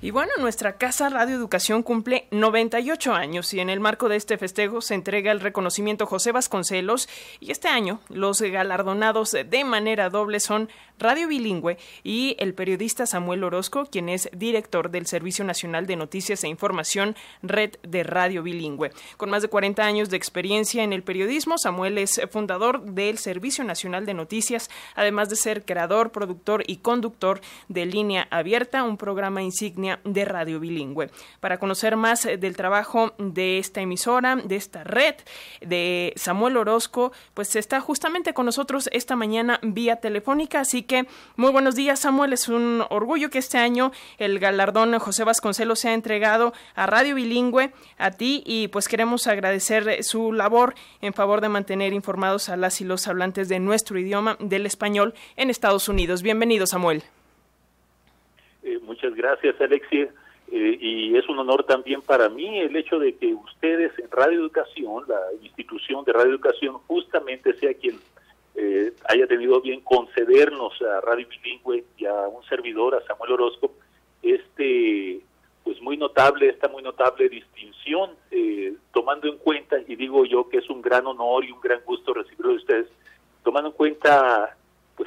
Y bueno, nuestra Casa Radio Educación cumple 98 años y en el marco de este festejo se entrega el reconocimiento José Vasconcelos y este año los galardonados de manera doble son Radio Bilingüe y el periodista Samuel Orozco, quien es director del Servicio Nacional de Noticias e Información, Red de Radio Bilingüe. Con más de 40 años de experiencia en el periodismo, Samuel es fundador del Servicio Nacional de Noticias, además de ser creador, productor y conductor de Línea Abierta, un programa insignia de Radio Bilingüe. Para conocer más eh, del trabajo de esta emisora, de esta red, de Samuel Orozco, pues está justamente con nosotros esta mañana vía telefónica. Así que muy buenos días, Samuel. Es un orgullo que este año el galardón José Vasconcelos se ha entregado a Radio Bilingüe, a ti, y pues queremos agradecer su labor en favor de mantener informados a las y los hablantes de nuestro idioma, del español, en Estados Unidos. Bienvenido, Samuel. Eh, muchas gracias, Alexia. Eh, y es un honor también para mí el hecho de que ustedes en Radio Educación, la institución de Radio Educación, justamente sea quien eh, haya tenido bien concedernos a Radio Bilingüe y a un servidor, a Samuel Orozco, este pues muy notable, esta muy notable distinción, tomando en cuenta, y digo yo que es un gran honor y un gran gusto recibirlo de ustedes, tomando en cuenta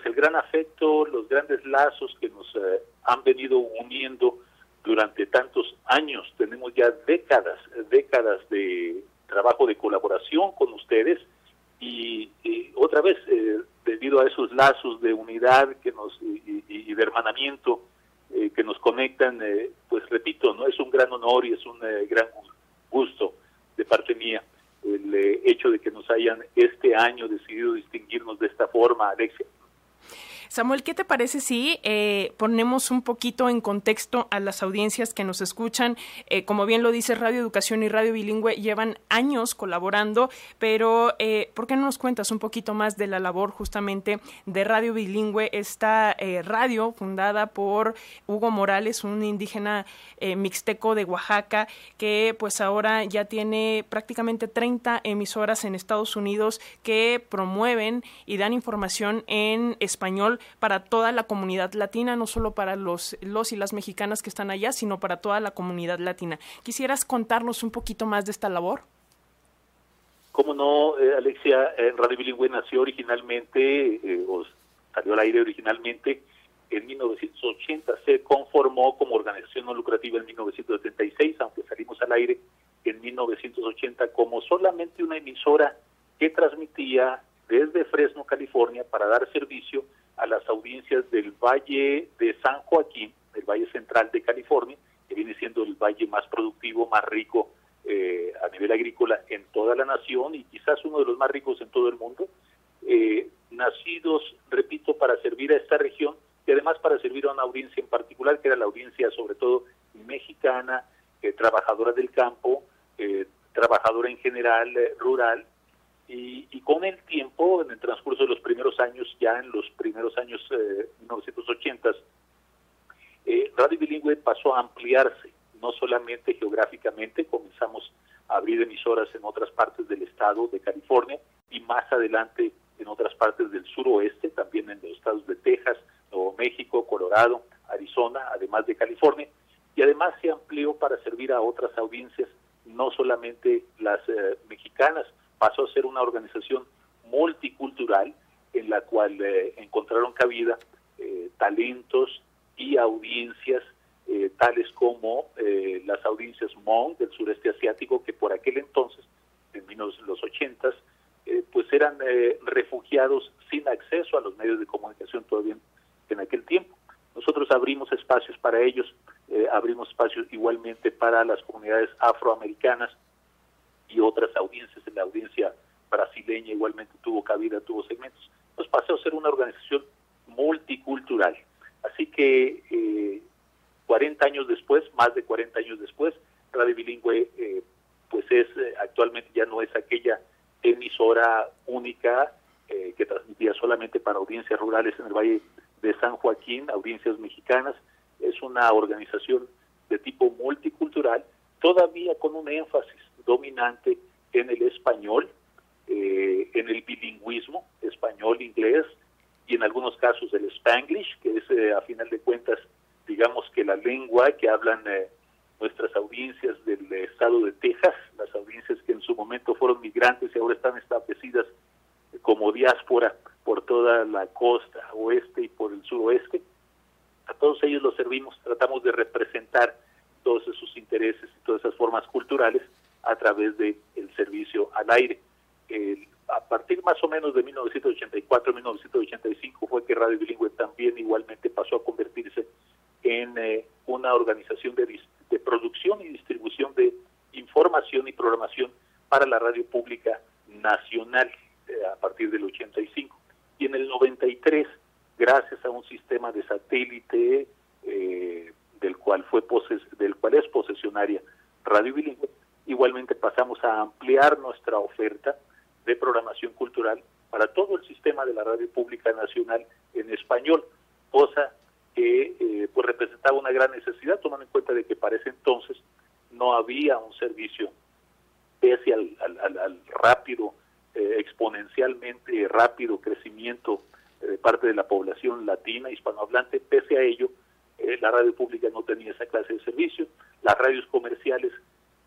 pues el gran afecto, los grandes lazos que nos eh, han venido uniendo durante tantos años. Tenemos ya décadas, décadas de trabajo de colaboración con ustedes y, otra vez, eh, debido a esos lazos de unidad que nos y, de hermanamiento eh, que nos conectan, pues repito, no es un gran honor y es un gran gusto de parte mía el hecho de que nos hayan este año decidido distinguirnos de esta forma, Alexia. Samuel, ¿qué te parece si eh, ponemos un poquito en contexto a las audiencias que nos escuchan? Eh, como bien lo dice Radio Educación y Radio Bilingüe, llevan años colaborando, pero eh, ¿por qué no nos cuentas un poquito más de la labor justamente de Radio Bilingüe, esta radio fundada por Hugo Morales, un indígena mixteco de Oaxaca, que pues ahora ya tiene prácticamente 30 emisoras en Estados Unidos que promueven y dan información en español para toda la comunidad latina, no solo para los, los y las mexicanas que están allá, sino para toda la comunidad latina. ¿Quisieras contarnos un poquito más de esta labor? Cómo no, eh, Alexia, Radio Bilingüe nació originalmente, eh, salió al aire originalmente en 1980, se conformó como organización no lucrativa en 1976, aunque salimos al aire en 1980 como solamente una emisora que transmitía desde Fresno, California, para dar servicio a las audiencias del Valle de San Joaquín, el Valle Central de California, que viene siendo el valle más productivo, más rico eh, a nivel agrícola en toda la nación y quizás uno de los más ricos en todo el mundo, eh, nacidos, repito, para servir a esta región y además para servir a una audiencia en particular, que era la audiencia sobre todo mexicana, eh, trabajadora del campo, trabajadora en general rural, y, con el tiempo, en el transcurso de los primeros años, ya en los primeros años eh, 1980, eh, Radio Bilingüe pasó a ampliarse, no solamente geográficamente, comenzamos a abrir emisoras en otras partes del estado de California y más adelante en otras partes del suroeste, también en los estados de Texas, Nuevo México, Colorado, Arizona, además de California, y además se amplió para servir a otras audiencias, no solamente las eh, mexicanas, pasó a ser una organización multicultural en la cual eh, encontraron cabida eh, talentos y audiencias eh, tales como las audiencias Hmong del sureste asiático que por aquel entonces, en los ochentas, pues eran refugiados sin acceso a los medios de comunicación todavía en aquel tiempo. Nosotros abrimos espacios para ellos, abrimos espacios igualmente para las comunidades afroamericanas, y otras audiencias, en la audiencia brasileña igualmente tuvo cabida, tuvo segmentos. Nos pasó a ser una organización multicultural. Así que eh, 40 años después, más de 40 años después, Radio Bilingüe eh, pues es eh, actualmente ya no es aquella emisora única eh, que transmitía solamente para audiencias rurales en el Valle de San Joaquín, audiencias mexicanas, es una organización de tipo multicultural, todavía con un énfasis dominante en el español, eh, en el bilingüismo, español-inglés, y en algunos casos el spanglish, que es eh, a final de cuentas digamos que la lengua que hablan eh, nuestras audiencias del estado de Texas, las audiencias que en su momento fueron migrantes y ahora están establecidas como diáspora por toda la costa oeste y por el suroeste. A todos ellos los servimos, tratamos de representar todos esos intereses y todas esas formas culturales a través del el servicio al aire. a partir más o menos de 1984-1985 fue que Radio Bilingüe también igualmente pasó a convertirse en eh, una organización de, de producción y distribución de información y programación para la radio pública nacional eh, a partir del 85. Y en el 93, gracias a un sistema de satélite eh, del cual fue del cual es posesionaria Radio Bilingüe, igualmente pasamos a ampliar nuestra oferta de programación cultural para todo el sistema de la radio pública nacional en español, cosa que eh, pues representaba una gran necesidad, tomando en cuenta de que para ese entonces no había un servicio, pese al, rápido, eh, exponencialmente rápido crecimiento eh, de parte de la población latina, hispanohablante, pese a ello, la radio pública no tenía esa clase de servicio, las radios comerciales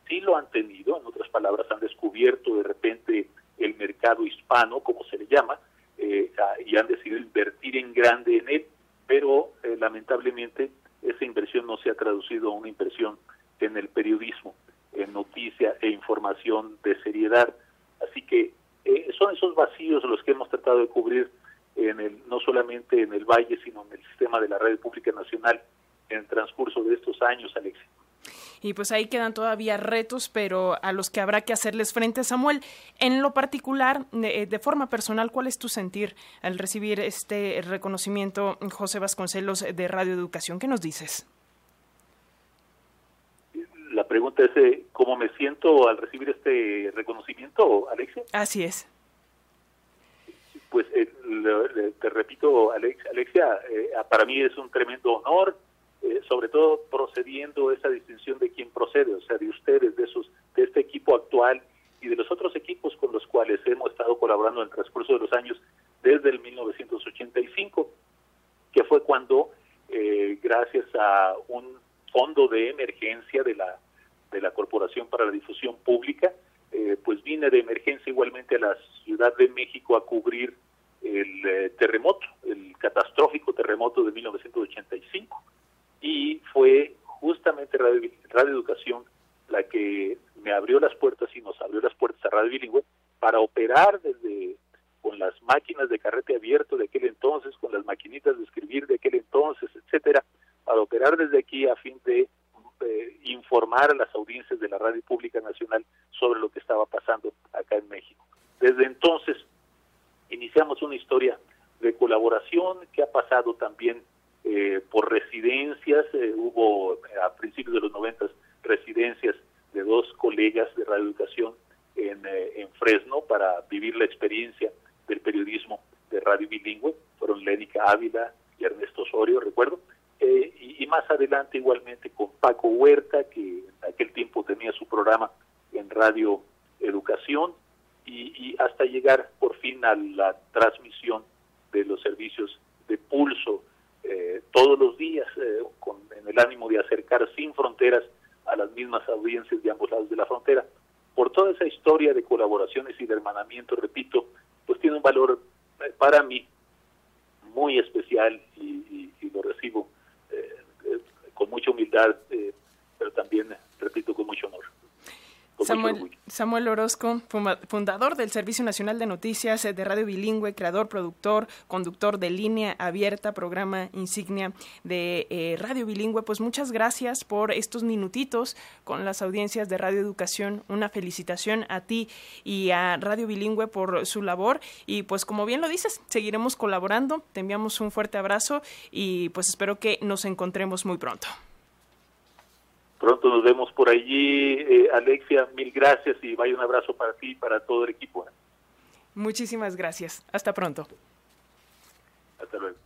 sí lo han tenido, en otras palabras, han descubierto de repente el mercado hispano, como se le llama, ah, y han decidido invertir en grande en él, pero eh, lamentablemente esa inversión no se ha traducido a una inversión en el periodismo, en noticia e información de seriedad. Así que eh, son esos vacíos los que hemos tratado de cubrir en el, no solamente en el Valle, sino en el sistema de la Red Pública Nacional en el transcurso de estos años, Alexis y pues ahí quedan todavía retos, pero a los que habrá que hacerles frente. Samuel, en lo particular, de, forma personal, ¿cuál es tu sentir al recibir este reconocimiento, José Vasconcelos, de Radio Educación? ¿Qué nos dices? La pregunta es, eh, ¿cómo me siento al recibir este reconocimiento, Alexia? Así es. Pues eh, te repito, Alexia, eh, para mí es un tremendo honor eh, sobre todo procediendo esa distinción de quién procede, o sea, de ustedes, de, esos, de este equipo actual y de los otros equipos con los cuales hemos estado colaborando en el transcurso de los años desde el 1985, que fue cuando, eh, gracias a un fondo de emergencia de la, de la Corporación para la Difusión Pública, eh, pues vine de emergencia igualmente a la Ciudad de México a cubrir el terremoto, el catastrófico terremoto de 1985 y fue justamente Radio, Educación la que me abrió las puertas y nos abrió las puertas a Radio Bilingüe para operar desde con las máquinas de carrete abierto de aquel entonces, con las maquinitas de escribir de aquel entonces, etcétera, para operar desde aquí a fin de eh, informar a las audiencias de la Radio Pública Nacional sobre lo que estaba pasando acá en México. Desde entonces iniciamos una historia de colaboración que ha pasado también eh, por residencias, eh, hubo a principios de los noventas residencias de dos colegas de radioeducación en, eh, en Fresno para vivir la experiencia del periodismo de radio bilingüe, fueron Lénica Ávila y Ernesto Osorio, recuerdo, y, y, más adelante igualmente con Paco Huerta, que en aquel tiempo tenía su programa en Radio Educación, y, y hasta llegar por fin a la transmisión de los servicios de pulso eh, todos los días eh, con, en el ánimo de acercar sin fronteras a las mismas audiencias de ambos lados de la frontera. Por toda esa historia de colaboraciones y de hermanamiento, repito, pues tiene un valor eh, para mí muy especial y, y lo recibo con mucha humildad, pero también, repito, con mucho honor. Samuel, Samuel Orozco, fundador del Servicio Nacional de Noticias eh, de Radio Bilingüe, creador, productor, conductor de Línea Abierta, programa insignia de eh, Radio Bilingüe. Pues muchas gracias por estos minutitos con las audiencias de Radio Educación. Una felicitación a ti y a Radio Bilingüe por su labor. Y pues como bien lo dices, seguiremos colaborando. Te enviamos un fuerte abrazo y pues espero que nos encontremos muy pronto. Pronto nos vemos por allí. Eh, Alexia, mil gracias y vaya un abrazo para ti y para todo el equipo. Muchísimas gracias. Hasta pronto. Hasta luego.